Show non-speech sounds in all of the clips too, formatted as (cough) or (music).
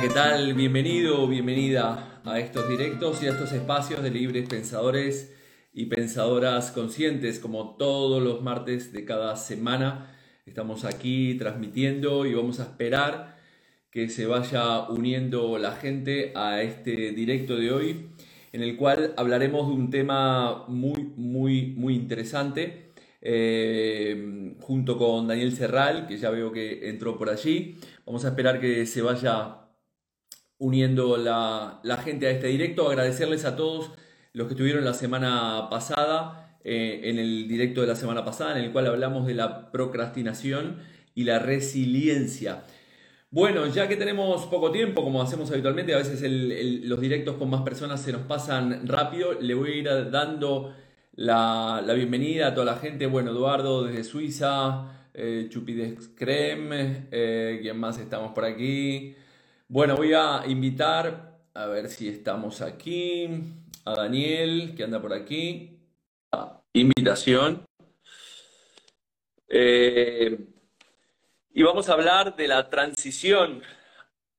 ¿qué tal? Bienvenido o bienvenida a estos directos y a estos espacios de libres pensadores y pensadoras conscientes, como todos los martes de cada semana. Estamos aquí transmitiendo y vamos a esperar que se vaya uniendo la gente a este directo de hoy, en el cual hablaremos de un tema muy, muy, muy interesante. eh, junto con Daniel Serral, que ya veo que entró por allí. Vamos a esperar que se vaya uniendo la, la gente a este directo. Agradecerles a todos los que estuvieron la semana pasada, eh, en el directo de la semana pasada, en el cual hablamos de la procrastinación y la resiliencia. Bueno, ya que tenemos poco tiempo, como hacemos habitualmente, a veces los directos con más personas se nos pasan rápido, le voy a ir dando la, la bienvenida a toda la gente. Bueno, Eduardo desde Suiza, eh, Chupidex Creme, eh, ¿quién más estamos por aquí? Bueno, voy a invitar, a ver si estamos aquí, a Daniel, que anda por aquí. Invitación. Eh, y vamos a hablar de la transición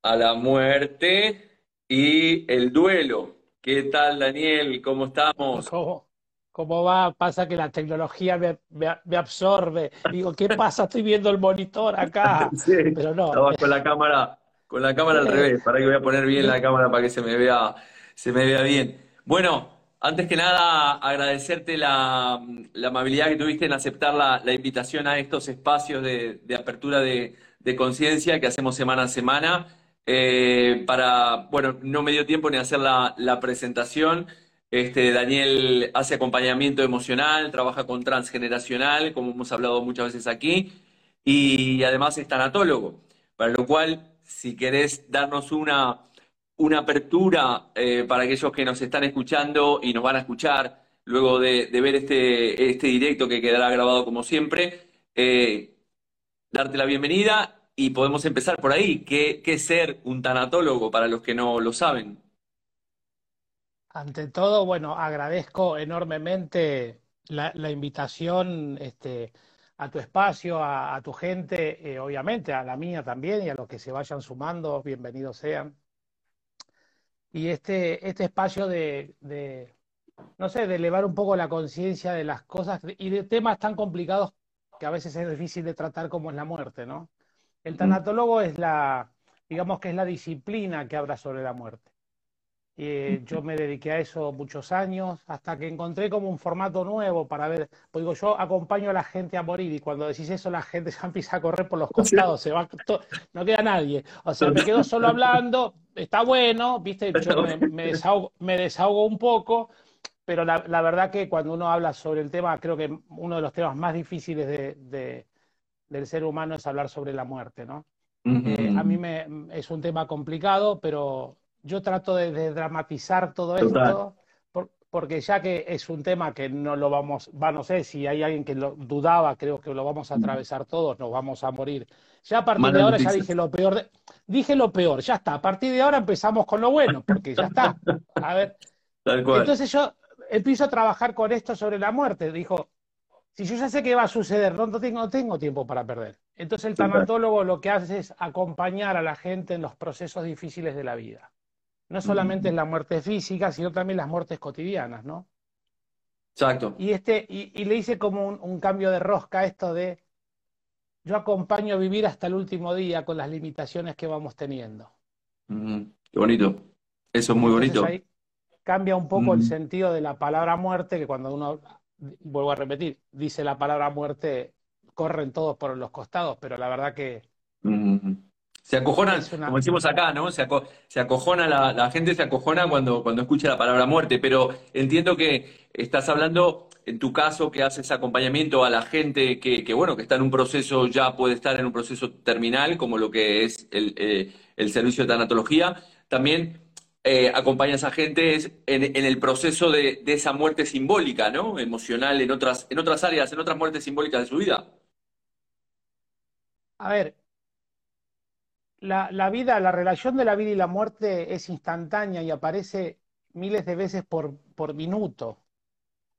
a la muerte y el duelo. ¿Qué tal, Daniel? ¿Cómo estamos? ¿Cómo, cómo va? Pasa que la tecnología me, me- me absorbe. Digo, ¿qué pasa? Estoy viendo el monitor acá. (laughs) Sí, Pero no, estaba con la cámara, con la cámara al eh, revés. Para que voy a poner bien la cámara para que se me vea, se me vea bien. Bueno, antes que nada, agradecerte la, la amabilidad que tuviste en aceptar la, la invitación a estos espacios de, de apertura de, de conciencia que hacemos semana a semana. Eh, para, bueno, no me dio tiempo ni hacer la, la presentación. Este, Daniel hace acompañamiento emocional, trabaja con transgeneracional, como hemos hablado muchas veces aquí, y además es tanatólogo. Para lo cual, si querés darnos una, una apertura eh, para aquellos que nos están escuchando y nos van a escuchar luego de, ver este, este directo que quedará grabado como siempre, eh, darte la bienvenida y podemos empezar por ahí. ¿Qué, qué ser un tanatólogo para los que no lo saben? ante todo, bueno, agradezco enormemente la, la invitación este, a tu espacio, a, a tu gente, eh, obviamente, a la mía también y a los que se vayan sumando, bienvenidos sean. Y este, este espacio de, de, no sé, de elevar un poco la conciencia de las cosas y de temas tan complicados que a veces es difícil de tratar como es la muerte, ¿no? El tanatólogo es la, digamos que es la disciplina que habla sobre la muerte. Eh, yo me dediqué a eso muchos años, hasta que encontré como un formato nuevo para ver, pues digo, yo acompaño a la gente a morir y cuando decís eso la gente (laughs) ya empieza a correr por los costados, se va, to- no queda nadie. O sea, me quedo solo hablando, está bueno, viste, (laughs) yo me, me desahogo, me desahogo un poco, pero la, la verdad que cuando uno habla sobre el tema, creo que uno de los temas más difíciles de, de- del ser humano es hablar sobre la muerte, ¿no? Eh, a mí me, es un tema complicado, pero yo trato de, de dramatizar todo Total. esto, por- porque ya que es un tema que no lo vamos, va, no sé si hay alguien que lo dudaba, creo que lo vamos a atravesar todos, nos vamos a morir. Ya a partir de ahora ya dije lo peor, de- dije lo peor, ya está. A partir de ahora empezamos con lo bueno, porque ya está. A ver, Tal cual. entonces yo empiezo a trabajar con esto sobre la muerte. Dijo, si yo ya sé que va a suceder, no, tengo, no tengo tiempo para perder. Entonces el tanatólogo lo que hace es acompañar a la gente en los procesos difíciles de la vida. No solamente es la muerte física, sino también las muertes cotidianas, ¿no? Exacto. Y, este, y, y le hice como un, un cambio de rosca esto de yo acompaño a vivir hasta el último día con las limitaciones que vamos teniendo. Qué bonito. Eso es muy Entonces bonito. ahí cambia un poco el sentido de la palabra muerte, que cuando uno, vuelvo a repetir, dice la palabra muerte, corren todos por los costados, pero la verdad que. Se acojonan, como decimos acá, ¿no? Se, aco- se acojona la, la gente se acojona cuando, cuando escucha la palabra muerte, pero entiendo que estás hablando, en tu caso, que haces acompañamiento a la gente que, que, bueno, que está en un proceso, ya puede estar en un proceso terminal, como lo que es el, eh, el servicio de tanatología. También eh, acompañas a gente es en, en el proceso de, de esa muerte simbólica, ¿no? Emocional, en otras, en otras áreas, en otras muertes simbólicas de su vida. A ver, la, la vida, la relación de la vida y la muerte es instantánea y aparece miles de veces por, por minuto.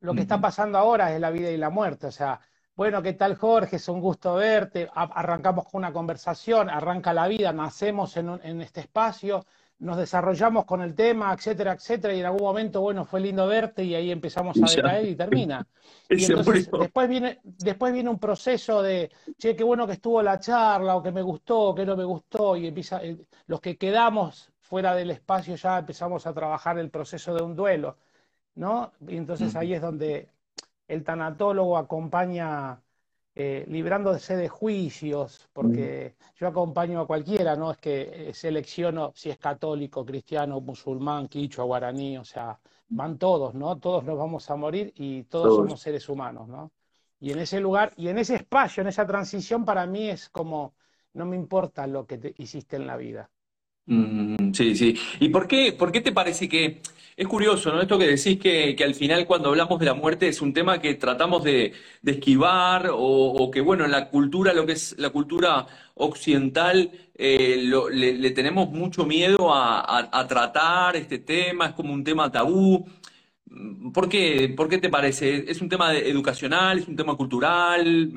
Lo que está pasando ahora es la vida y la muerte, o sea, bueno, ¿qué tal Jorge? Es un gusto verte. Arrancamos con una conversación, arranca la vida, nacemos en, este espacio, nos desarrollamos con el tema, etcétera, etcétera, y en algún momento, bueno, fue lindo verte y ahí empezamos a decaer y termina. (laughs) Y entonces después viene, después viene un proceso de, che, qué bueno que estuvo la charla, o que me gustó, o que no me gustó, y empieza, eh, los que quedamos fuera del espacio ya empezamos a trabajar el proceso de un duelo, ¿no? Y entonces ahí es donde el tanatólogo acompaña eh, librándose de juicios, porque yo acompaño a cualquiera, no es que eh, selecciono si es católico, cristiano, musulmán, quichua, guaraní, o sea, van todos, ¿no? Todos nos vamos a morir y todos, somos seres humanos, ¿no? Y en ese lugar, y en ese espacio, en esa transición, para mí es como, no me importa lo que te hiciste en la vida. Mm, sí, sí. ¿Y por qué, por qué te parece que es curioso, ¿no? Esto que decís que, al final cuando hablamos de la muerte es un tema que tratamos de, esquivar o, que, bueno, en la cultura, lo que es la cultura occidental, eh, le, tenemos mucho miedo a, tratar este tema, es como un tema tabú. ¿Por qué, por qué te parece? ¿Es un tema educacional? ¿Es un tema cultural?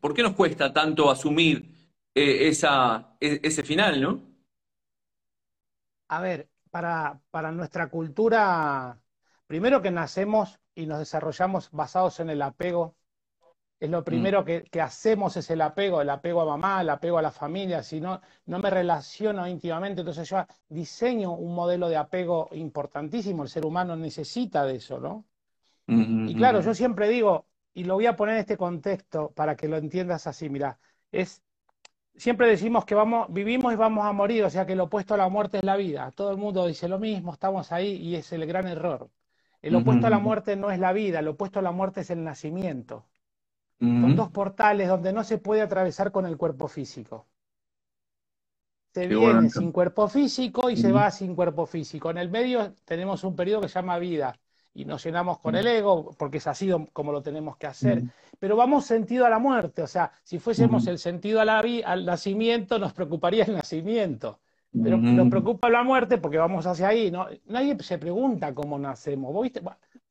¿Por qué nos cuesta tanto asumir eh, esa, e, ese final, no? a ver, para, para nuestra cultura, primero que nacemos y nos desarrollamos basados en el apego, es lo mm. primero que, hacemos es el apego, el apego a mamá, el apego a la familia, si no, no me relaciono íntimamente, entonces yo diseño un modelo de apego importantísimo, el ser humano necesita de eso, ¿no? Y claro, yo siempre digo, y lo voy a poner en este contexto para que lo entiendas así, mira, es siempre decimos que vamos, vivimos y vamos a morir, o sea que lo opuesto a la muerte es la vida. Todo el mundo dice lo mismo, estamos ahí y es el gran error. El opuesto a la muerte no es la vida, el opuesto a la muerte es el nacimiento. Son dos portales donde no se puede atravesar con el cuerpo físico. Se viene sin cuerpo físico y se va sin cuerpo físico. En el medio tenemos un periodo que se llama vida y nos llenamos con el ego, porque es así como lo tenemos que hacer. Pero vamos sentido a la muerte, o sea, si fuésemos el sentido a la al nacimiento, nos preocuparía el nacimiento. Pero nos preocupa la muerte porque vamos hacia ahí. ¿no? Nadie se pregunta cómo nacemos. viste?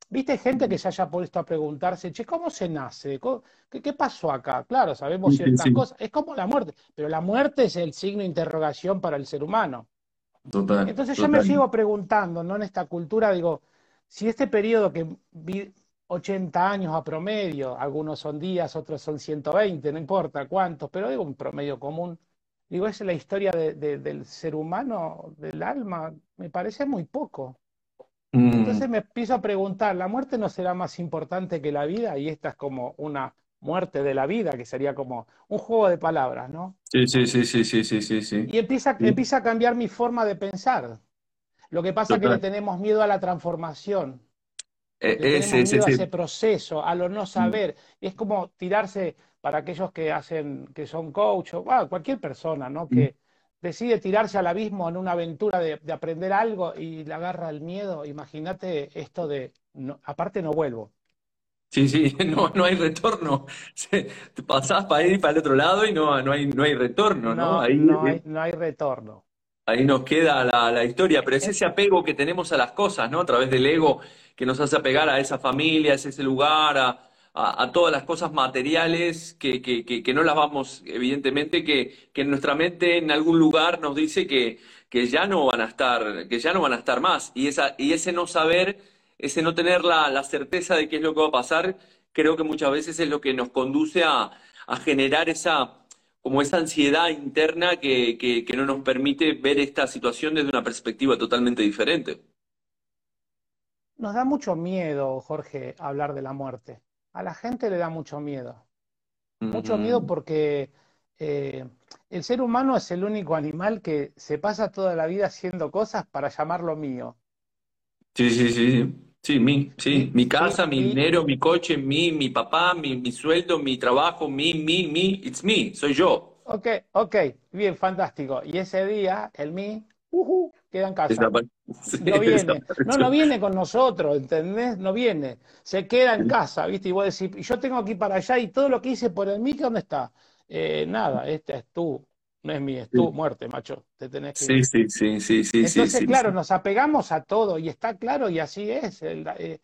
¿Viste gente que se haya puesto a preguntarse, che, ¿cómo se nace? ¿Qué, pasó acá? Claro, sabemos ciertas cosas. Es como la muerte, pero la muerte es el signo de interrogación para el ser humano. Total, Entonces yo me sigo preguntando, ¿no? En esta cultura, digo, si este periodo que vi 80 años a promedio, algunos son días, otros son 120, no importa cuántos, pero digo un promedio común, digo, es la historia del ser humano, del alma, me parece muy poco. Mm. Entonces me empiezo a preguntar, ¿la muerte no será más importante que la vida? Y esta es como una muerte de la vida, que sería como un juego de palabras, ¿no? Sí, sí, sí, sí, sí, sí, sí. Y empieza, empieza a cambiar mi forma de pensar. Lo que pasa es que le tenemos miedo a la transformación. E, le tenemos miedo a ese proceso, a lo no saber. Es como tirarse para aquellos que hacen, que son coach, o cualquier persona, ¿no? Que decide tirarse al abismo en una aventura de, aprender algo y le agarra el miedo. Imagínate esto de, aparte no vuelvo. Sí, sí, (laughs) no, no hay retorno. (laughs) Te pasás para ir para el otro lado y no, no, hay, no hay retorno, ¿no? Ahí, no, hay, no hay retorno ahí nos queda la, historia, pero es ese apego que tenemos a las cosas, ¿no? A través del ego que nos hace apegar a esa familia, a ese lugar, a, todas las cosas materiales que, que, no las vamos, evidentemente, que, en nuestra mente en algún lugar nos dice que, que ya no van a estar, que ya no van a estar más. Y, esa, y ese no saber, ese no tener la, la certeza de qué es lo que va a pasar, creo que muchas veces es lo que nos conduce a, a generar esa como esa ansiedad interna que, que, no nos permite ver esta situación desde una perspectiva totalmente diferente. Nos da mucho miedo, Jorge, hablar de la muerte. A la gente le da mucho miedo. Mucho miedo mm. porque eh, el ser humano es el único animal que se pasa toda la vida haciendo cosas para llamarlo mío. Sí, sí, sí. Sí, mi, sí, mi casa, mi dinero, mi coche, mi, mi papá, mi, mi sueldo, mi trabajo, mi, mi, mi, it's me, soy yo. Ok, ok, bien, fantástico. Y ese día, el mi, uh, queda en casa. no viene, no, no viene con nosotros, ¿entendés? No viene, se queda en casa, ¿viste? Y vos decís, yo tengo aquí para allá y todo lo que hice por el mi, ¿dónde está? Eh, nada, este es tú, no es mi, es tu muerte, macho. Te tenés que... Sí, sí, sí, sí, sí. Entonces, claro, nos apegamos a todo y está claro y así es. Eh,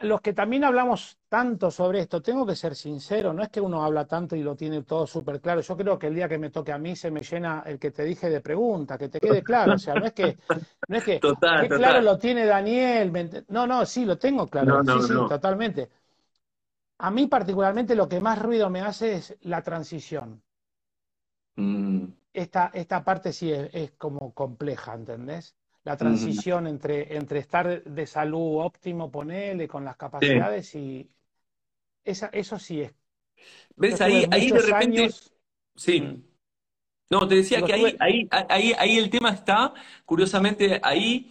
los que también hablamos tanto sobre esto, tengo que ser sincero, no es que uno habla tanto y lo tiene todo súper claro. Yo creo que el día que me toque a mí se me llena el que te dije de pregunta, que te quede claro. O sea, no es que, no es que, (laughs) total, claro lo tiene Daniel. No, no, sí, lo tengo claro. sí, sí, totalmente. A mí particularmente lo que más ruido me hace es la transición. Mm. Esta, esta parte sí es, es como compleja, ¿entendés? la transición entre, entre estar de salud óptimo, ponele, con las capacidades y esa, eso sí es. ¿Ves? Ahí, ahí de repente... Sí. Mm. No, te decía que ahí, ahí, ahí, ahí el tema está, curiosamente, ahí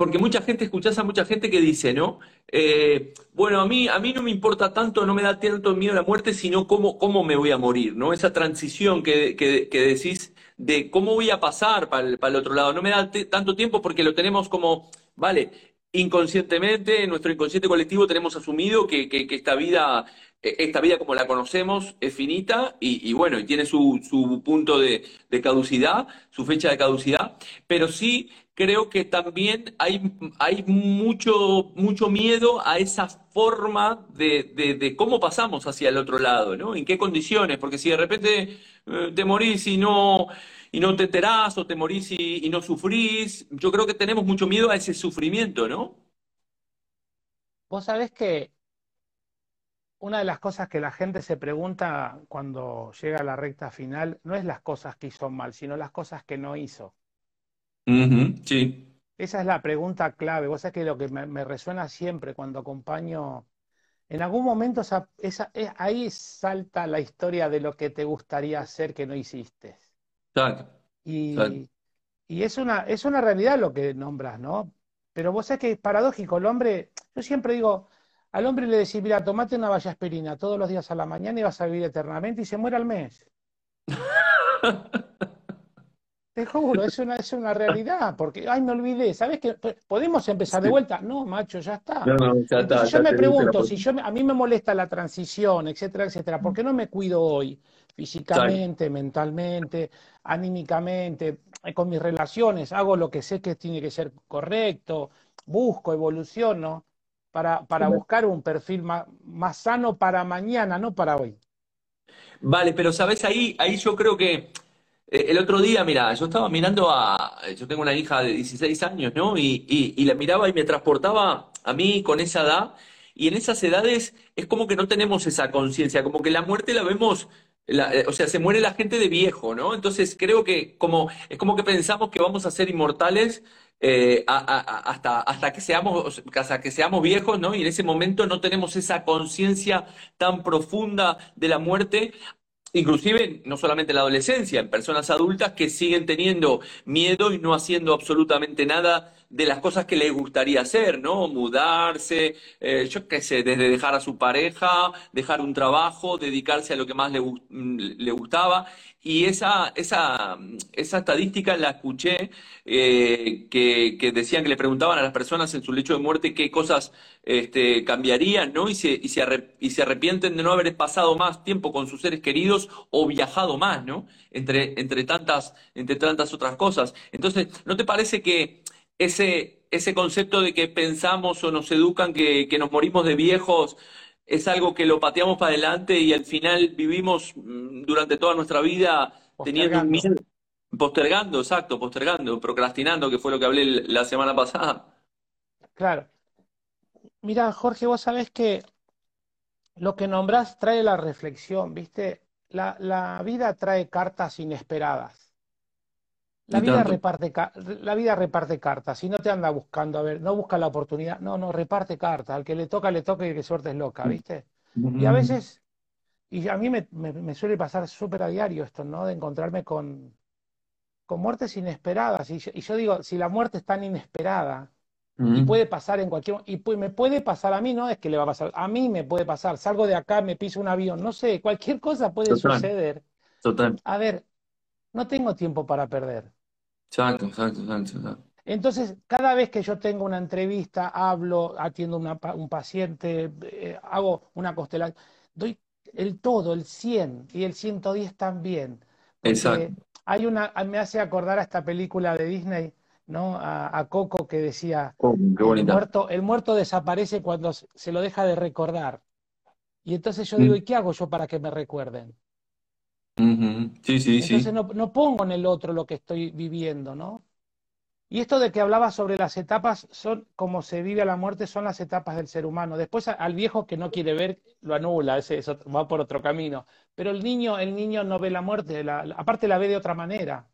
porque mucha gente, escuchás a mucha gente que dice, ¿no? Eh, bueno, a mí, a mí no me importa tanto, no me da tanto miedo la muerte, sino cómo, cómo me voy a morir, ¿no? Esa transición que, que, que decís de cómo voy a pasar para el, para el otro lado. No me da tanto tiempo porque lo tenemos como, vale, inconscientemente, en nuestro inconsciente colectivo tenemos asumido que, que, esta vida e-, esta vida como la conocemos es finita y, bueno, y tiene su, su punto de, de, caducidad, su fecha de caducidad, pero sí creo que también hay, hay mucho, mucho miedo a esa forma de, de, cómo pasamos hacia el otro lado, ¿no? En qué condiciones, porque si de repente eh, te morís y no, y no te enterás o te morís y, y no sufrís, yo creo que tenemos mucho miedo a ese sufrimiento, ¿no? Vos sabés que una de las cosas que la gente se pregunta cuando llega a la recta final no es las cosas que hizo mal, sino las cosas que no hizo. sí. Esa es la pregunta clave. Vos sabés que lo que me, resuena siempre cuando acompaño, en algún momento esa, eh, ahí salta la historia de lo que te gustaría hacer que no hiciste. Y, y es, una, es una realidad lo que nombras, ¿no? Pero vos sabés que es paradójico. El hombre, yo siempre digo, al hombre le decís, mira, tomate una valla aspirina todos los días a la mañana y vas a vivir eternamente y se muere al mes. (laughs) Te juro, es una, es una realidad, porque, ay, me olvidé, ¿sabes qué? ¿Podemos empezar de vuelta? No, macho, ya está. Entonces yo me pregunto, si yo, a mí me molesta la transición, etcétera, etcétera, ¿por qué no me cuido hoy? Físicamente, mentalmente, anímicamente, eh, con mis relaciones, hago lo que sé que tiene que ser correcto, busco, evoluciono para, para buscar un perfil más, más, sano para mañana, no para hoy. Vale, pero sabes, ahí, ahí yo creo que el otro día, mira, yo estaba mirando a, yo tengo una hija de 16 años, ¿no? Y, y, la miraba y me transportaba a mí con esa edad, y en esas edades es como que no tenemos esa conciencia, como que la muerte la vemos eh, o sea, se muere la gente de viejo, ¿no? Entonces creo que como, es como que pensamos que vamos a ser inmortales eh, hasta, hasta, que seamos, hasta que seamos viejos, ¿no? Y en ese momento no tenemos esa conciencia tan profunda de la muerte inclusive no solamente en la adolescencia, en personas adultas que siguen teniendo miedo y no haciendo absolutamente nada de las cosas que les gustaría hacer, ¿no? Mudarse, eh, yo qué sé, desde dejar a su pareja, dejar un trabajo, dedicarse a lo que más le, mm, le gustaba. Y esa, esa, esa estadística la escuché, eh, que, que, decían que le preguntaban a las personas en su lecho de muerte qué cosas este, cambiarían, ¿no? Y se, y, se y se arrepienten de no haber pasado más tiempo con sus seres queridos o viajado más, ¿no? Entre, entre, tantas, entre tantas otras cosas. Entonces, ¿no te parece que ese, ese concepto de que pensamos o nos educan que, que nos morimos de viejos es algo que lo pateamos para adelante y al final vivimos mm, durante toda nuestra vida teniendo miedo, postergando, exacto, postergando, procrastinando, que fue lo que hablé la semana pasada. Claro. Mira, Jorge, vos sabés que lo que nombrás trae la reflexión, ¿viste? La, la vida trae cartas inesperadas. La vida, reparte, la vida reparte cartas y no te anda buscando, a ver, no busca la oportunidad, no, no, reparte cartas, al que le toca, le toca y que suerte es loca, ¿viste? Y a veces, y a mí me, suele pasar súper a diario esto, ¿no? De encontrarme con, con muertes inesperadas. Y yo, digo, si la muerte es tan inesperada, y puede pasar en cualquier y me puede pasar a mí, no es que le va a pasar, a mí me puede pasar, salgo de acá, me piso un avión, no sé, cualquier cosa puede suceder. Total. A ver, no tengo tiempo para perder. Exacto, exacto, exacto, Entonces, cada vez que yo tengo una entrevista, hablo, atiendo un paciente, eh, hago una constelación, doy el todo, el 100 y el 110 también. Exacto. Hay una, me hace acordar a esta película de Disney, ¿no? A, Coco que decía, oh, el, muerto, el muerto desaparece cuando se lo deja de recordar. Y entonces yo digo, mm. ¿y qué hago yo para que me recuerden? Sí, sí, entonces No, no pongo en el otro lo que estoy viviendo, ¿no? Y esto de que hablaba sobre las etapas, son como se vive a la muerte, son las etapas del ser humano. Después al viejo que no quiere ver, lo anula, ese, va por otro camino. Pero el niño, el niño no ve la muerte, aparte la ve de otra manera.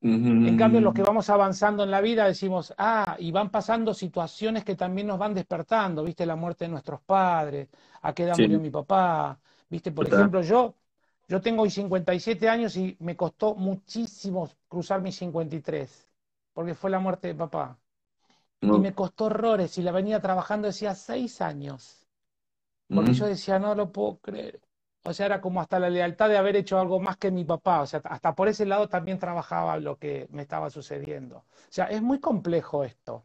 En cambio, los que vamos avanzando en la vida decimos, ah, y van pasando situaciones que también nos van despertando, viste, la muerte de nuestros padres, a qué edad murió mi papá, viste, por ejemplo, yo, yo tengo hoy 57 años y me costó muchísimo cruzar mis 53 porque fue la muerte de papá. Y me costó horrores y la venía trabajando decía seis años. Porque yo decía, no lo puedo creer. O sea, era como hasta la lealtad de haber hecho algo más que mi papá. O sea, hasta por ese lado también trabajaba lo que me estaba sucediendo. O sea, es muy complejo esto.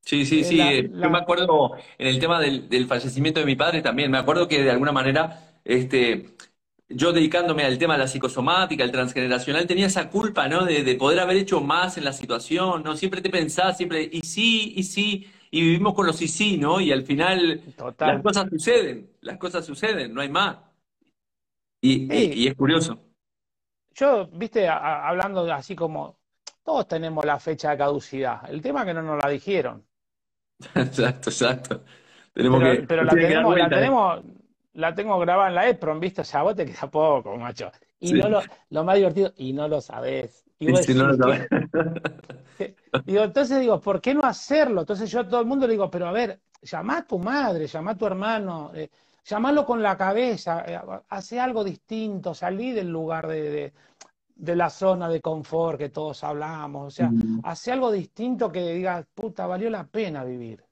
Sí, sí, eh, sí. Eh, yo me acuerdo en el tema del, del, fallecimiento de mi padre también. Me acuerdo que de alguna manera este, yo dedicándome al tema de la psicosomática, el transgeneracional, tenía esa culpa, ¿no? De, poder haber hecho más en la situación, ¿no? Siempre te pensás, siempre, y sí, y sí, y vivimos con los y sí, ¿no? Y al final las cosas suceden, las cosas suceden, no hay más. Y, es curioso. Yo, viste, hablando así como, todos tenemos la fecha de caducidad, el tema es que no nos la dijeron. (laughs) exacto, exacto. Tenemos pero, que, pero la tenemos, la tenemos la tengo grabada en la EPROM, ¿viste? O sea, vos te queda poco, macho. Y no lo, lo más divertido, y no lo sabés. Y no lo sabés. digo, entonces digo, ¿por qué no hacerlo? Entonces yo a todo el mundo le digo, pero a ver, llama a tu madre, llama a tu hermano, eh, llamalo con la cabeza, eh, hace algo distinto, salí del lugar de, de, la zona de confort que todos hablamos, o sea, hace algo distinto que diga, puta, valió la pena vivir.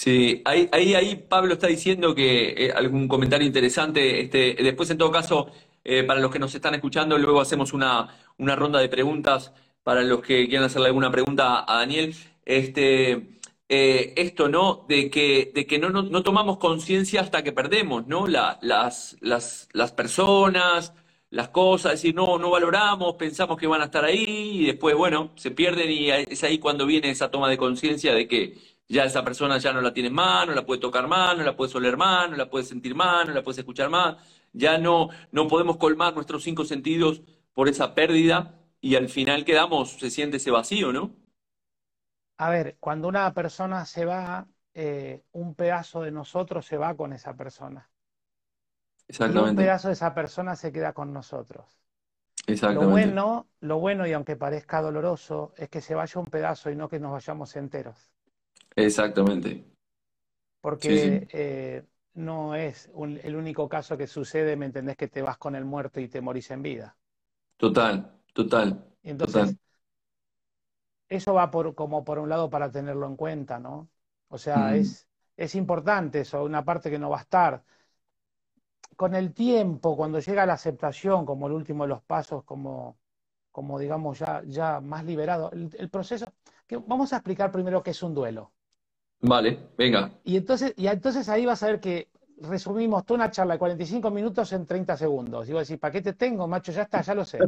Sí, ahí, ahí, ahí Pablo está diciendo que eh, algún comentario interesante. Este, después, en todo caso, eh, para los que nos están escuchando, luego hacemos una, una ronda de preguntas para los que quieran hacerle alguna pregunta a Daniel. Este, eh, esto, ¿no? De que, de que no, no, tomamos conciencia hasta que perdemos, ¿no? La, las, las, las personas, las cosas, es decir, no, no valoramos, pensamos que van a estar ahí y después, bueno, se pierden y es ahí cuando viene esa toma de conciencia de que ya esa persona ya no la tiene más, no la puede tocar más, no la puede oler más, no la puede sentir más, no la puede escuchar más, ya no, no podemos colmar nuestros cinco sentidos por esa pérdida y al final quedamos, se siente ese vacío, ¿no? A ver, cuando una persona se va, eh, un pedazo de nosotros se va con esa persona. Exactamente. Y un pedazo de esa persona se queda con nosotros. Exactamente. Lo bueno, lo bueno, y aunque parezca doloroso, es que se vaya un pedazo y no que nos vayamos enteros. Exactamente. Porque eh, no es el único caso que sucede, ¿me entendés? Que te vas con el muerto y te morís en vida. Total, total. Entonces, eso va por, como por un lado para tenerlo en cuenta, ¿no? O sea, es, es importante eso, una parte que no va a estar. Con el tiempo, cuando llega la aceptación, como el último de los pasos, como, como digamos ya, ya más liberado, el proceso, que vamos a explicar primero qué es un duelo. Vale, venga. Y entonces, y entonces ahí vas a ver que resumimos toda una charla de 45 minutos en 30 segundos. Y vos decís, ¿para qué te tengo, macho? Ya está, ya lo sé.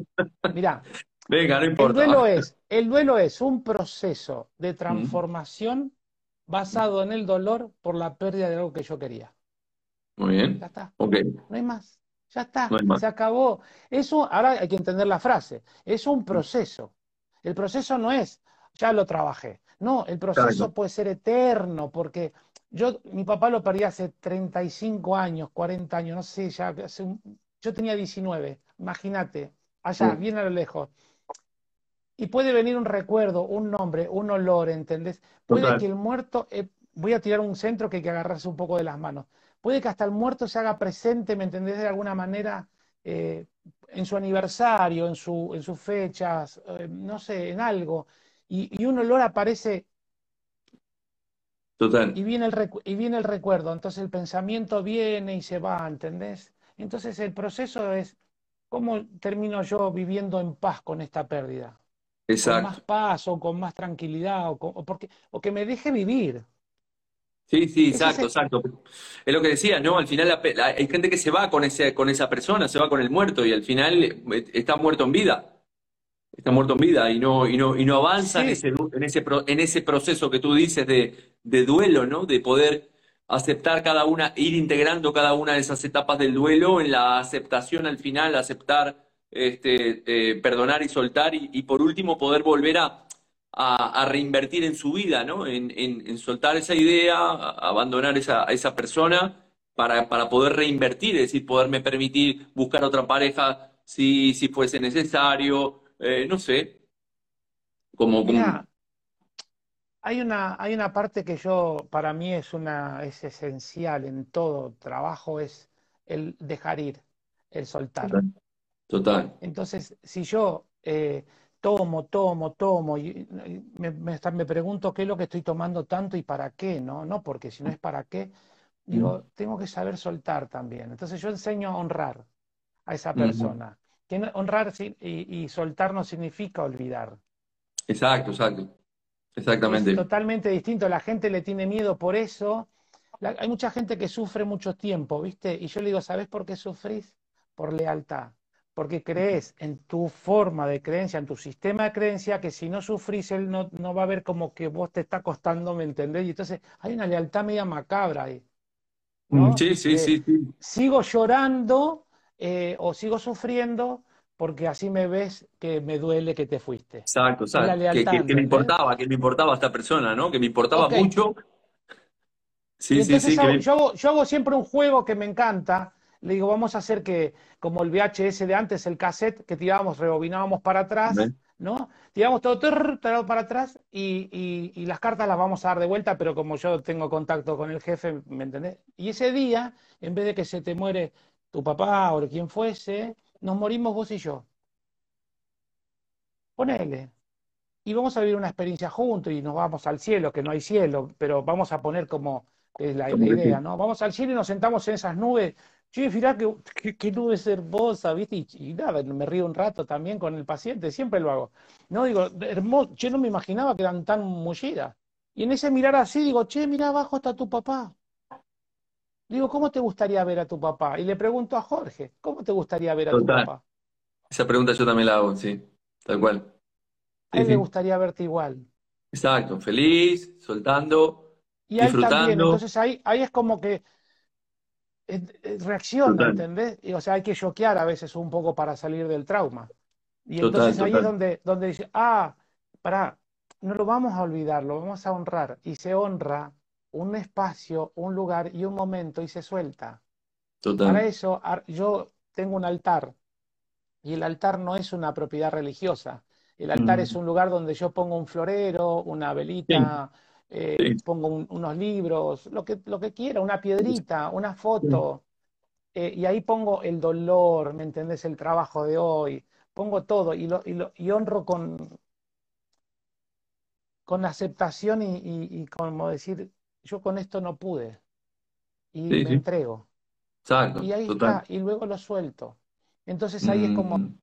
Mirá. (laughs) Venga, no importa. El duelo es, el duelo es un proceso de transformación basado en el dolor por la pérdida de algo que yo quería. Muy bien. Ya está. Ok. No hay más. Ya está. Se acabó. Eso, ahora hay que entender la frase. Es un proceso. El proceso no es, ya lo trabajé. No, el proceso puede ser eterno, porque yo, mi papá lo perdí hace 35 años, 40 años, no sé, ya yo tenía 19, imagínate, allá, bien a lo lejos. Y puede venir un recuerdo, un nombre, un olor, ¿entendés? Puede que el muerto, eh, voy a tirar un centro que hay que agarrarse un poco de las manos. Puede que hasta el muerto se haga presente, ¿me entendés? De alguna manera, eh, en su aniversario, en, su, en sus fechas, eh, no sé, en algo y, un olor aparece Total. Y viene, el y viene el recuerdo, entonces el pensamiento viene y se va, ¿entendés? Entonces el proceso es, ¿cómo termino yo viviendo en paz con esta pérdida? Exacto. Con más paz o con más tranquilidad o, porque, o que me deje vivir. Sí, sí, exacto, exacto. Es lo que decía, ¿no? Al final hay gente que se va con, ese, con esa persona, se va con el muerto y al final eh, está muerto en vida. Está muerto en vida y no, y no, y no avanza en ese, en ese, en ese proceso que tú dices de, de duelo, ¿no? De poder aceptar cada una, ir integrando cada una de esas etapas del duelo en la aceptación al final, aceptar, este, eh, perdonar y soltar y, y por último poder volver a, a, a reinvertir en su vida, ¿no? En, en, en soltar esa idea, a- abandonar esa, a esa persona para, para poder reinvertir, es decir, poderme permitir buscar otra pareja si, si fuese necesario, eh, no sé, como, hay una, hay una parte que yo, para mí es una, es esencial en todo trabajo, es el dejar ir, el soltar. total, total. Entonces, si yo eh, tomo, tomo, tomo, y, me, me, pregunto qué es lo que estoy tomando tanto y para qué, ¿no? No, porque si no es para qué, Mm, digo, tengo que saber soltar también. Entonces yo enseño a honrar a esa persona. Que honrar y, y soltar no significa olvidar. Exacto, exacto, Es exactamente. totalmente distinto. La gente le tiene miedo por eso. La- hay mucha gente que sufre mucho tiempo, ¿viste? Y yo le digo, ¿sabes por qué sufrís? Por lealtad. Porque crees en tu forma de creencia, en tu sistema de creencia, que si no sufrís, él no, no va a ver como que vos te está costando, ¿me entendés? Y entonces hay una lealtad media macabra ahí, Mm, ¿no? Sí, sí, sí, sí. sigo llorando eh, o sigo sufriendo porque así me ves que me duele que te fuiste. Exacto, exacto. Que, lealtad, que, que me importaba, que me importaba esta persona, ¿no? Que me importaba mucho. Sí, sí, sí, que hago- me... yo hago, yo hago siempre un juego que me encanta. Le digo, vamos a hacer que, como el VHS de antes, el cassette, que tirábamos, rebobinábamos para atrás. ¿no? Tiramos todo tirado para atrás y, y- y las cartas las vamos a dar de vuelta, pero como yo tengo contacto con el jefe, ¿me entendés? Y ese día, en vez de que se te muere tu papá o quien fuese, nos morimos vos y yo. Ponele. y vamos a vivir una experiencia juntos y nos vamos al cielo, que no hay cielo, pero vamos a poner como es la, idea. ¿no? Vamos al cielo y nos sentamos en esas nubes. Che, mirá qué, qué, qué nubes hermosa, ¿viste? Y, y nada, me río un rato también con el paciente, siempre lo hago. No, digo, hermoso, yo no me imaginaba que eran tan mullidas. Y en ese mirar así, digo, che, mira abajo está tu papá. Digo, ¿cómo te gustaría ver a tu papá? Y le pregunto a Jorge, ¿cómo te gustaría ver a tu papá? Esa pregunta yo también la hago, sí. Tal cual. A Sí, él le sí. gustaría verte igual. Exacto. Feliz, soltando, Y él también. disfrutando. Entonces ahí, ahí es como que eh, eh, reacciona, Total. ¿entendés? Y, o sea, hay que choquear a veces un poco para salir del trauma. Y Total, entonces ahí es donde, donde dice, ah, pará, no lo vamos a olvidar, lo vamos a honrar. Y se honra un espacio, un lugar y un momento y se suelta. Para eso yo tengo un altar y el altar no es una propiedad religiosa. El altar es Mm. un lugar donde yo pongo un florero, una Sí, velita, eh, sí. pongo un- unos libros, lo que, lo que quiera, una piedrita, una foto, eh, y ahí pongo el dolor, ¿me entendés? El trabajo de hoy, pongo todo y, lo, y, lo- y honro con, con aceptación y, y, y como decir, yo con esto no pude y Sí, me sí. entrego. Exacto, Y ahí total. está, y luego lo suelto. Entonces ahí es como Mm.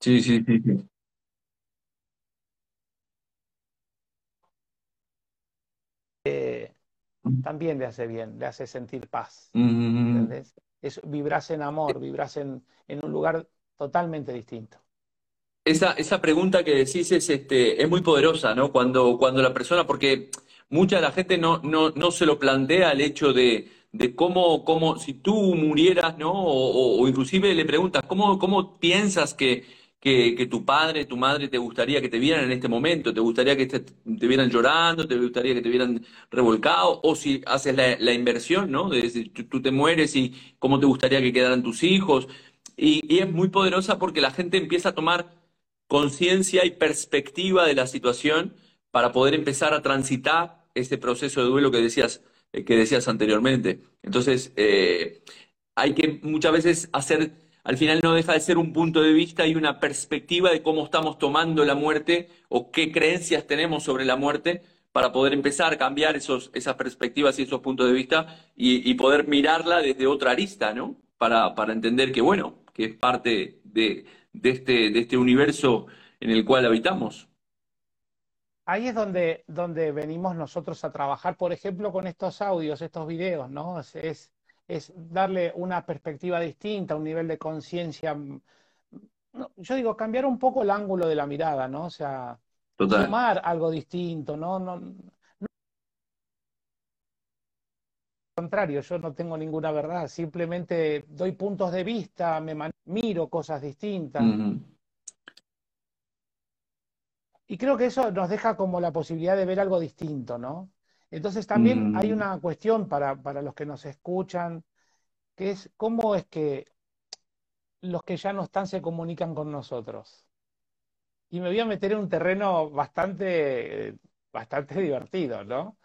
Sí, sí, sí, sí. también le hace bien, le hace sentir paz, Mm. ¿entendés? Es, vibras en amor, vibras en, en un lugar totalmente distinto. Esa, esa pregunta que decís es, este, es muy poderosa, ¿no? Cuando, cuando la persona, porque mucha de la gente no, no, no se lo plantea el hecho de, de cómo, cómo, si tú murieras, ¿no? O, inclusive le preguntas, ¿cómo, cómo piensas que, que, tu padre, tu madre te gustaría que te vieran en este momento? ¿Te gustaría que te, te vieran llorando? ¿Te gustaría que te vieran revolcado? O si haces la, inversión, ¿no? De si tú, tú te mueres y cómo te gustaría que quedaran tus hijos. Y, y es muy poderosa porque la gente empieza a tomar conciencia y perspectiva de la situación para poder empezar a transitar ese proceso de duelo que decías, eh, que decías anteriormente. Entonces, eh, hay que muchas veces hacer, al final no deja de ser un punto de vista y una perspectiva de cómo estamos tomando la muerte o qué creencias tenemos sobre la muerte para poder empezar a cambiar esos, esas perspectivas y esos puntos de vista y, y poder mirarla desde otra arista, ¿no? Para, para entender que, bueno, que es parte de, de este, de este universo en el cual habitamos. ahí es donde, donde venimos nosotros a trabajar, por ejemplo, con estos audios, estos videos, ¿no? Es, es, darle una perspectiva distinta, un nivel de conciencia. yo digo, cambiar un poco el ángulo de la mirada, ¿no? O sea, tomar algo distinto, ¿no? no, contrario, yo no tengo ninguna verdad, simplemente doy puntos de vista, me miro cosas distintas. Y creo que eso nos deja como la posibilidad de ver algo distinto, ¿no? Entonces también hay una cuestión para, para los que nos escuchan, que es cómo es que los que ya no están se comunican con nosotros. Y me voy a meter en un terreno bastante, bastante (laughs) divertido, ¿no?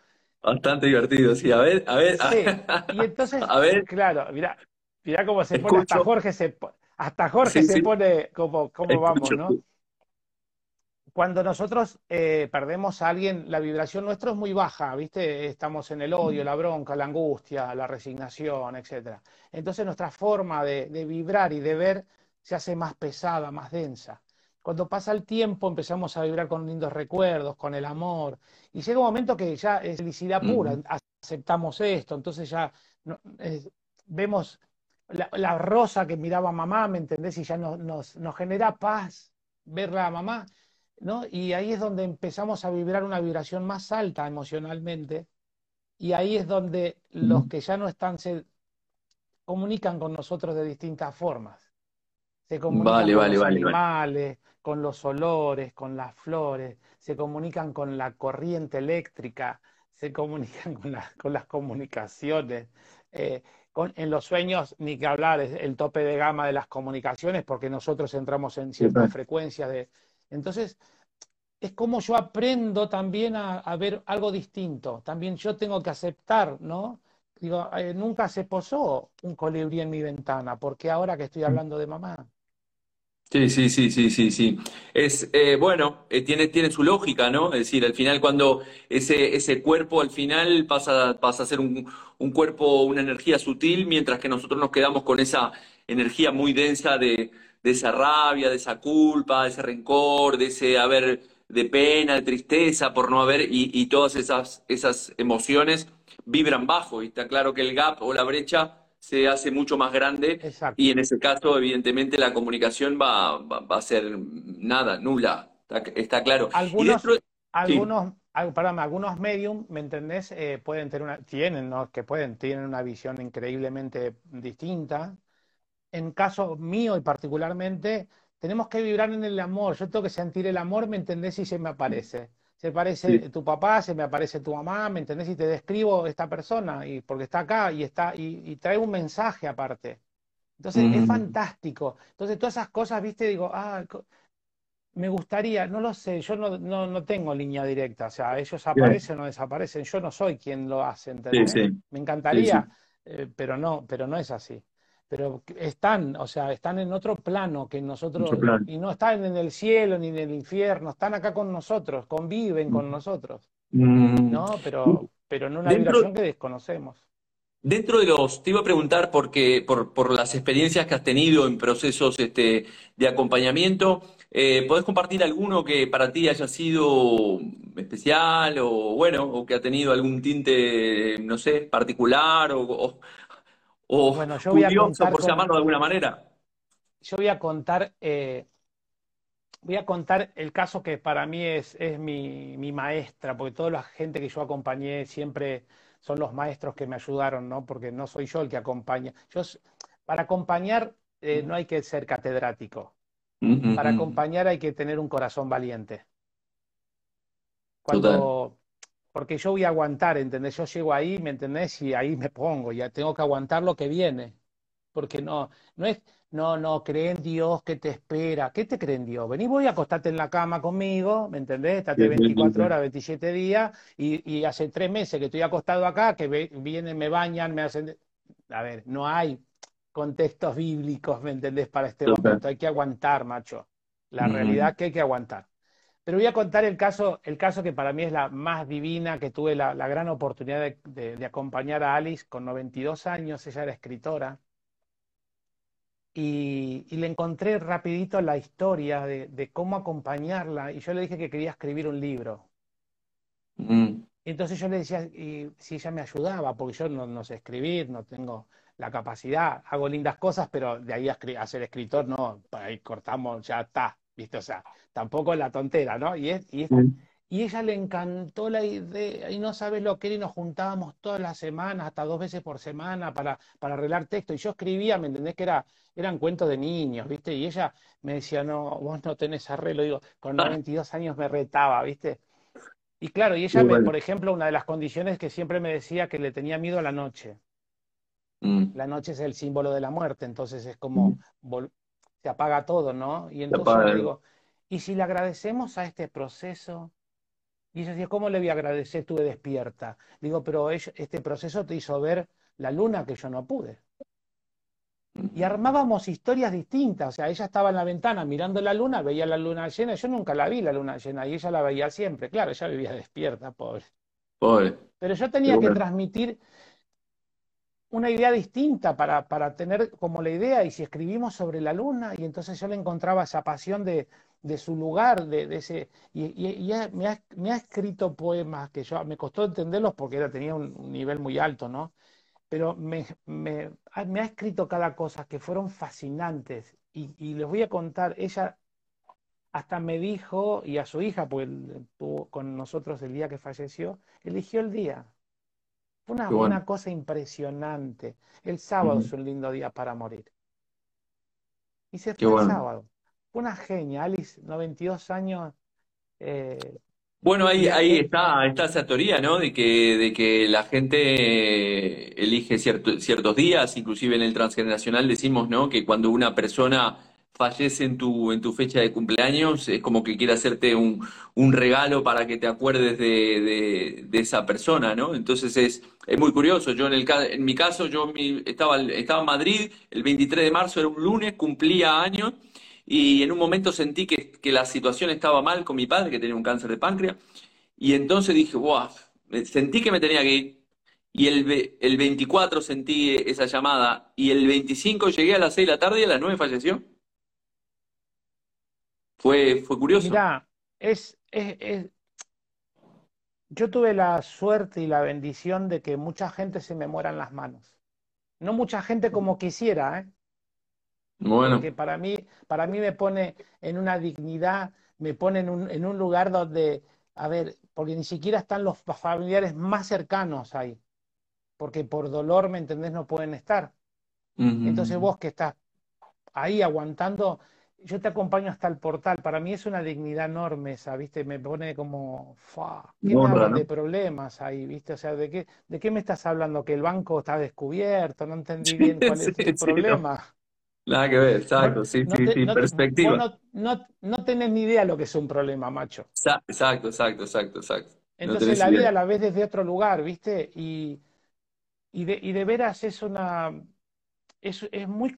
Bastante divertido, sí. A ver, a ver. Sí. (laughs) Y entonces, a ver. claro, mira, mira cómo se pone, hasta Jorge se, hasta Jorge se pone como, cómo vamos, ¿no? Cuando nosotros eh, perdemos a alguien, la vibración nuestra es muy baja, ¿viste? Estamos en el odio, la bronca, la angustia, la resignación, etc. Entonces nuestra forma de vibrar y de ver se hace más pesada, más densa. Cuando pasa el tiempo empezamos a vibrar con lindos recuerdos, con el amor, y llega un momento que ya es felicidad pura, aceptamos esto, entonces ya vemos la, rosa que miraba mamá, ¿me entendés? Y ya nos, genera paz verla a mamá, ¿no? Y ahí es donde empezamos a vibrar una vibración más alta emocionalmente, y ahí es donde los que ya no están se comunican con nosotros de distintas formas. Se comunican con los animales, con los olores, con las flores, se comunican con la corriente eléctrica, se comunican (laughs) con, las comunicaciones. Eh, en los sueños, ni que hablar, es el tope de gama de las comunicaciones, porque nosotros entramos en ciertas frecuencias de. Entonces, es como yo aprendo también a, ver algo distinto. También yo tengo que aceptar, ¿no? Digo, eh, nunca se posó un colibrí en mi ventana, porque ahora que estoy hablando de mamá. Sí, sí, sí, sí, sí, sí. Es, eh, bueno, eh, tiene, tiene su lógica, ¿no? Es decir, al final cuando ese, ese cuerpo al final pasa, pasa a ser un, un cuerpo, una energía sutil, mientras que nosotros nos quedamos con esa energía muy densa de, de esa rabia, de esa culpa, de ese rencor, de ese haber, de pena, de tristeza por no haber, y, y todas esas, esas emociones vibran bajo. Y está claro que el gap o la brecha se hace mucho más grande y en ese caso, evidentemente, la comunicación va, va, a ser nada, nula, está, claro. Algunos, algunos, algunos medium, ¿me entendés? Eh, pueden tener una, tienen, ¿no? Que pueden, tienen una visión increíblemente distinta. En caso mío y particularmente, tenemos que vibrar en el amor. Yo tengo que sentir el amor, ¿me entendés? Y se me aparece se parece tu papá, se me aparece tu mamá, ¿me entendés? Y te describo esta persona, y porque está acá y está, y, trae un mensaje aparte. Entonces es fantástico. Entonces todas esas cosas, viste, digo, ah, me gustaría, no lo sé, yo no, no, tengo línea directa, o sea, ellos aparecen o desaparecen, yo no soy quien lo hace, ¿entendés? Me encantaría, eh, pero no, pero no es así pero están, o sea, están en otro plano que nosotros, y no están en el cielo ni en el infierno, están acá con nosotros, conviven con nosotros, mm. ¿no? Pero, pero en una vibración que desconocemos. Dentro de los, te iba a preguntar porque, por, por las experiencias que has tenido en procesos este, de acompañamiento, eh, ¿podés compartir alguno que para ti haya sido especial o bueno, o que ha tenido algún tinte, no sé, particular o, o bueno, yo voy a contar por llamarlo de alguna manera. Yo voy a contar, eh, voy a contar el caso que para mí es, es mi, mi, maestra, porque toda la gente que yo acompañé siempre son los maestros que me ayudaron, ¿no? Porque no soy yo el que acompaña. Yo, para acompañar eh, no hay que ser catedrático. Mm, mm, para mm. acompañar hay que tener un corazón valiente. Cuando, porque yo voy a aguantar, ¿entendés? Yo llego ahí, ¿me entendés? Y ahí me pongo, ya tengo que aguantar lo que viene. Porque no, no es, no, no, cree en Dios que te espera. ¿Qué te cree en Dios? Vení, voy a acostarte en la cama conmigo, ¿me entendés? Estate 24 horas, 27 días, y, y, hace tres meses que estoy acostado acá, que vienen, me bañan, me hacen... A ver, no hay contextos bíblicos, ¿me entendés? Para este momento. Hay que aguantar, macho. La realidad que hay que aguantar. Pero voy a contar el caso, el caso que para mí es la más divina, que tuve la, gran oportunidad de, acompañar a Alice con 92 años, ella era escritora, y, le encontré rapidito la historia de, cómo acompañarla, y yo le dije que quería escribir un libro. Mm. Entonces yo le decía y si ella me ayudaba, porque yo no, no sé escribir, no tengo la capacidad, hago lindas cosas, pero de ahí a, a ser escritor, no, ahí cortamos, ya está, ¿viste? O sea, tampoco es la tontera, ¿no? Y, es, y, es- y ella le encantó la idea, y no sabes lo que era, y nos juntábamos todas las semanas, hasta dos veces por semana, para, para arreglar texto, y yo escribía, ¿me entendés? Que era, eran cuentos de niños, ¿viste? Y ella me decía, no, vos no tenés arreglo, digo, con Ah, 92 años me retaba, ¿viste? Y claro, y ella me, por ejemplo, una de las condiciones que siempre me decía que le tenía miedo a la noche. Mm. La noche es el símbolo de la muerte, entonces es como se apaga todo, ¿no? Y entonces yo digo, ¿y si le agradecemos a este proceso? Y ella decía, ¿cómo le voy a agradecer? Estuve despierta. Digo, pero este proceso te hizo ver la luna que yo no pude. Y armábamos historias distintas. O sea, ella estaba en la ventana mirando la luna, veía la luna llena. Yo nunca la vi la luna llena y ella la veía siempre. Claro, ella vivía despierta, pobre. Pobre. Pero yo tenía que transmitir una idea distinta para, para tener como la idea, y si escribimos sobre la luna, y entonces yo le encontraba esa pasión de, de su lugar, de, de ese, y, y- me, ha, escrito poemas que yo me costó entenderlos porque era, tenía un, nivel muy alto, ¿no? Pero me, me, ha- escrito cada cosa que fueron fascinantes, y, y les voy a contar, ella hasta me dijo, y a su hija, pues estuvo con nosotros el día que falleció, eligió el día. Fue una, Qué bueno. una cosa impresionante. El sábado es un lindo día para morir. Y se Qué fue el bueno. sábado. Fue una genia, Alice, 92 años. eh, Bueno, ahí, ahí está, está esa teoría, ¿no? De que, de que la gente eh, elige cierto- ciertos días, inclusive en el transgeneracional decimos, ¿no? Que cuando una persona fallece en tu, en tu fecha de cumpleaños, es como que quiere hacerte un, un regalo para que te acuerdes de, de- esa persona, ¿no? Entonces es, es muy curioso. Yo en el, en mi caso, yo mi- estaba, estaba en Madrid, el 23 de marzo era un lunes, cumplía años. Y en un momento sentí que, que la situación estaba mal con mi padre, que tenía un cáncer de páncreas, y entonces dije, wow, sentí que me tenía que ir. Y el, el 24 sentí esa llamada, y el 25 llegué a las 6 de la tarde y a las 9 falleció. Fue, fue curioso. mirá, es, es, es- yo tuve la suerte y la bendición de que mucha gente se me muera en las manos. No mucha gente como quisiera, ¿eh? Bueno, porque para mí, para mí me pone en una dignidad, me pone en un, en un lugar donde, a ver, porque ni siquiera están los familiares más cercanos ahí, porque por dolor, ¿me entendés?, no pueden estar. Entonces vos que estás ahí aguantando, yo te acompaño hasta el portal, para mí es una dignidad enorme esa, ¿viste? Me pone como, ¡fua! ¿Qué me Honra, hablan ¿no? de problemas ahí, ¿viste? O sea, ¿de qué, de qué me estás hablando? ¿Que el banco está descubierto? No entendí bien cuál Sí, es tu sí, no. problema. Nada que ver, exacto, sí, no sí, te- sí, no te- vos perspectiva. no, no, tenés ni idea lo que es un problema, macho. Exacto, exacto, exacto, exacto. Entonces la idea. vida la ves desde otro lugar, ¿viste? Y, y, de, y de veras es una, es, es muy,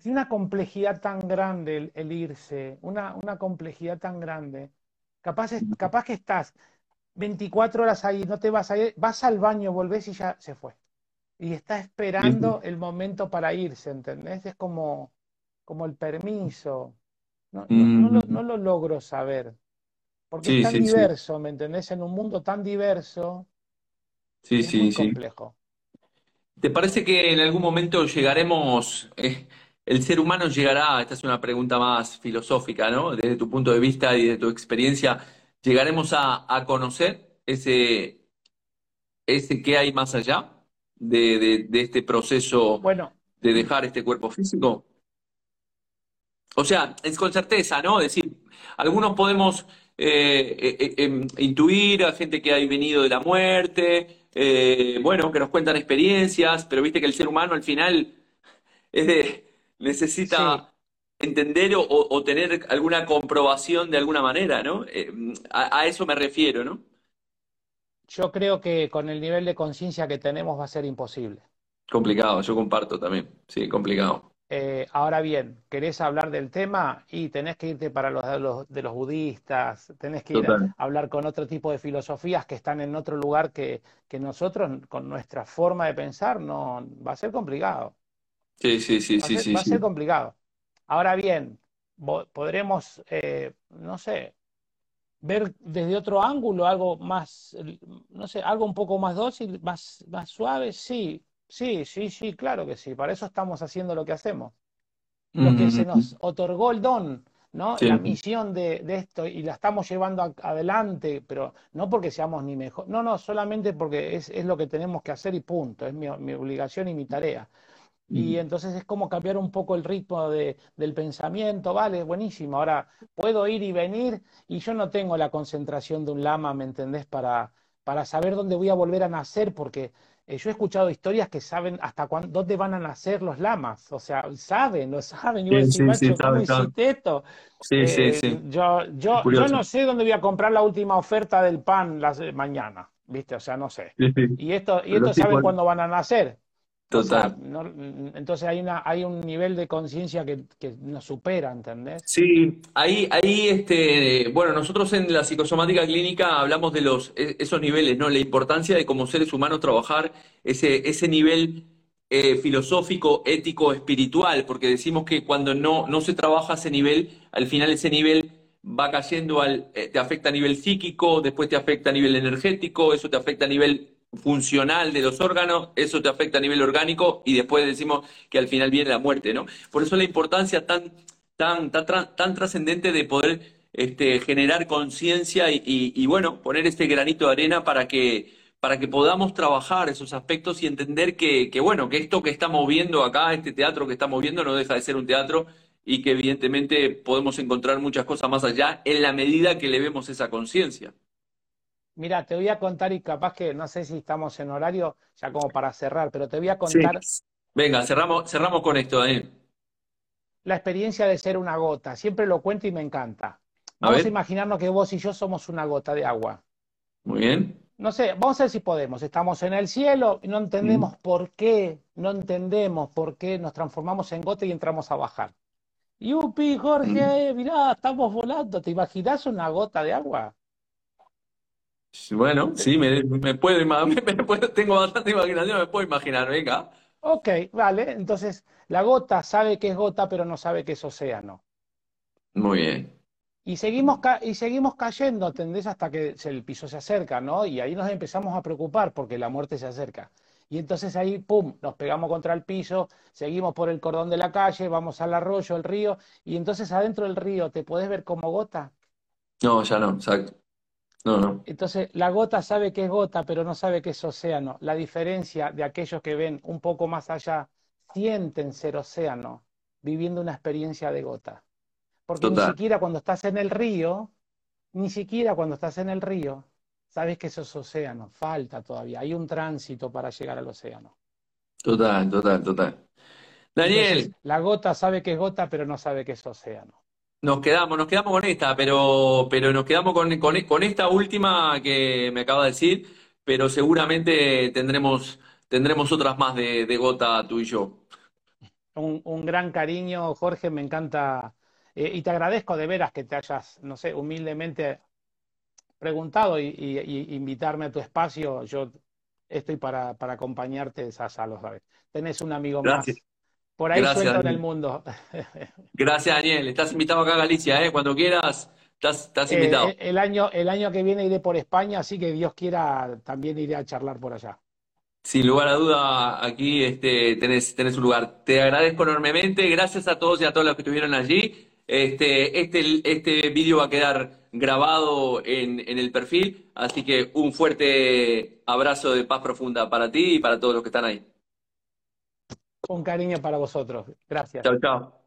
tiene una complejidad tan grande el, el irse, una, una complejidad tan grande. Capaz, es- capaz que estás 24 horas ahí, no te vas a ir, vas al baño, volvés y ya se fue. Y está esperando el momento para irse, ¿entendés? Es como, como el permiso. No, no, no lo, no Ujú. lo logro saber, porque es tan sí, sí. diverso, ¿me entendés? En un mundo tan diverso, Sí, es sí, muy sí. complejo. ¿Te parece que en algún momento llegaremos, eh, el ser humano llegará, esta es una pregunta más filosófica, ¿no? Desde tu punto de vista y de tu experiencia, ¿llegaremos a, a conocer ese, ese qué hay más allá de, de- de este proceso Bueno, de dejar este cuerpo físico? O sea, es con certeza, ¿no? Es decir, algunos podemos eh, eh, eh, em, intuir a gente que ha venido de la muerte, eh, bueno, que nos cuentan experiencias, pero viste que el ser humano al final (laughs) es de, sí, necesita entender o, o- o tener alguna comprobación de alguna manera, ¿no? Eh, a, a eso me refiero, ¿no? yo creo que con el nivel de conciencia que tenemos va a ser imposible. Complicado, yo comparto también, sí, complicado. Eh, ahora bien, ¿querés hablar del tema? Y tenés que irte para los de los, de los budistas, tenés que ir a hablar con otro tipo de filosofías que están en otro lugar que, que nosotros, con nuestra forma de pensar, no, va a ser complicado. Sí, sí, sí, Va sí, ser, sí, va a ser complicado. Ahora bien, podremos, eh, no sé, ver desde otro ángulo algo más, no sé, algo un poco más dócil, más, más suave, sí, sí, sí, sí, claro que sí, para eso estamos haciendo lo que hacemos. Lo que se nos otorgó el don, ¿no? La misión de, esto y la estamos llevando adelante, pero no porque seamos ni mejor, no, no, solamente porque es, lo que tenemos que hacer y punto, es mi, mi obligación y mi tarea. Y entonces es como cambiar un poco el ritmo de, del pensamiento, vale, buenísimo. Ahora puedo ir y venir y yo no tengo la concentración de un lama, ¿me entendés? Para, para saber dónde voy a volver a nacer, porque eh, yo he escuchado historias que saben hasta cuándo, dónde van a nacer los lamas, o sea, saben, lo saben. Yo sí, sí, ¿cómo hiciste esto? Sí, sí, eh, sí. Yo, yo, yo no sé dónde voy a comprar la última oferta del pan la, mañana, ¿viste? O sea, no sé. Y esto, y esto saben cuándo van a nacer. Total. entonces hay, una, hay un nivel de conciencia que, que, nos supera, ¿entendés? Sí, ahí, ahí este, bueno, nosotros en la psicosomática clínica hablamos de los, e, esos niveles, ¿no? La importancia de como seres humanos trabajar ese, ese nivel eh, filosófico, ético, espiritual, porque decimos que cuando no, no se trabaja ese nivel, al final ese nivel va cayendo al, eh, te afecta a nivel psíquico, después te afecta a nivel energético, eso te afecta a nivel funcional de los órganos, eso te afecta a nivel orgánico y después decimos que al final viene la muerte, ¿no? Por eso la importancia tan, tan, tan, tan trascendente de poder este, generar conciencia y, bueno, poner este granito de arena para que, para que podamos trabajar esos aspectos y entender que, que, bueno, que esto que estamos viendo acá, este teatro que estamos viendo, no deja de ser un teatro y que evidentemente podemos encontrar muchas cosas más allá en la medida que le vemos esa conciencia. Mira, te voy a contar y capaz que no sé si estamos en horario ya como para cerrar, pero te voy a contar. Venga, cerramos, cerramos con esto, Daniel. La experiencia de ser una gota. Siempre lo cuento y me encanta. Vamos a, imaginarnos que vos y yo somos una gota de agua. Muy bien. No sé, vamos a ver si podemos. Estamos en el cielo y no entendemos mm. por qué, no entendemos por qué nos transformamos en gota y entramos a bajar. Yupi, Jorge, mm. mirá, estamos volando. ¿Te imaginas una gota de agua? Bueno, sí, (laughs) me, me puedo, tengo bastante imaginación, me puedo imaginar, venga. Ok, vale. Entonces, la gota sabe que es gota, pero no sabe que es océano. Muy bien. Y seguimos, y seguimos cayendo, ¿entendés? Hasta que el piso se acerca, ¿no? Y ahí nos empezamos a preocupar porque la muerte se acerca. Y entonces ahí, pum, nos pegamos contra el piso, seguimos por el cordón de la calle, vamos al arroyo, el río, y entonces adentro del río, ¿te puedes ver como gota? No, ya no, exacto. No, no. Entonces, la gota sabe que es gota, pero no sabe que es océano. La diferencia de aquellos que ven un poco más allá, sienten ser océano, viviendo una experiencia de gota. Porque ni siquiera cuando estás en el río, ni siquiera cuando estás en el río, sabes que eso es océano. Falta todavía. Hay un tránsito para llegar al océano. Total, total, total. Daniel. la gota sabe que es gota, pero no sabe que es océano. Nos quedamos, nos quedamos con esta, pero, pero nos quedamos con, con, esta última que me acaba de decir, pero seguramente tendremos, tendremos otras más de, Gota, tú y yo. Un, gran cariño, Jorge, me encanta. Eh, y te agradezco de veras que te hayas, no sé, humildemente preguntado y, invitarme a tu espacio. Yo estoy para, para acompañarte, Sasa, lo sabes. Tenés un amigo más por ahí suelto en el mundo. Gracias, Daniel. Estás invitado acá a Galicia, ¿eh? Cuando quieras, estás, eh, invitado. el, año, el año que viene iré por España, así que Dios quiera, también iré a charlar por allá. Sin lugar a duda, aquí este, tenés, tenés un lugar. Te agradezco enormemente. Gracias a todos y a todas los que estuvieron allí. Este, este, este vídeo va a quedar grabado en, en el perfil, así que un fuerte abrazo de paz profunda para ti y para todos los que están ahí. Un cariño para vosotros. Gracias. Chao, chao.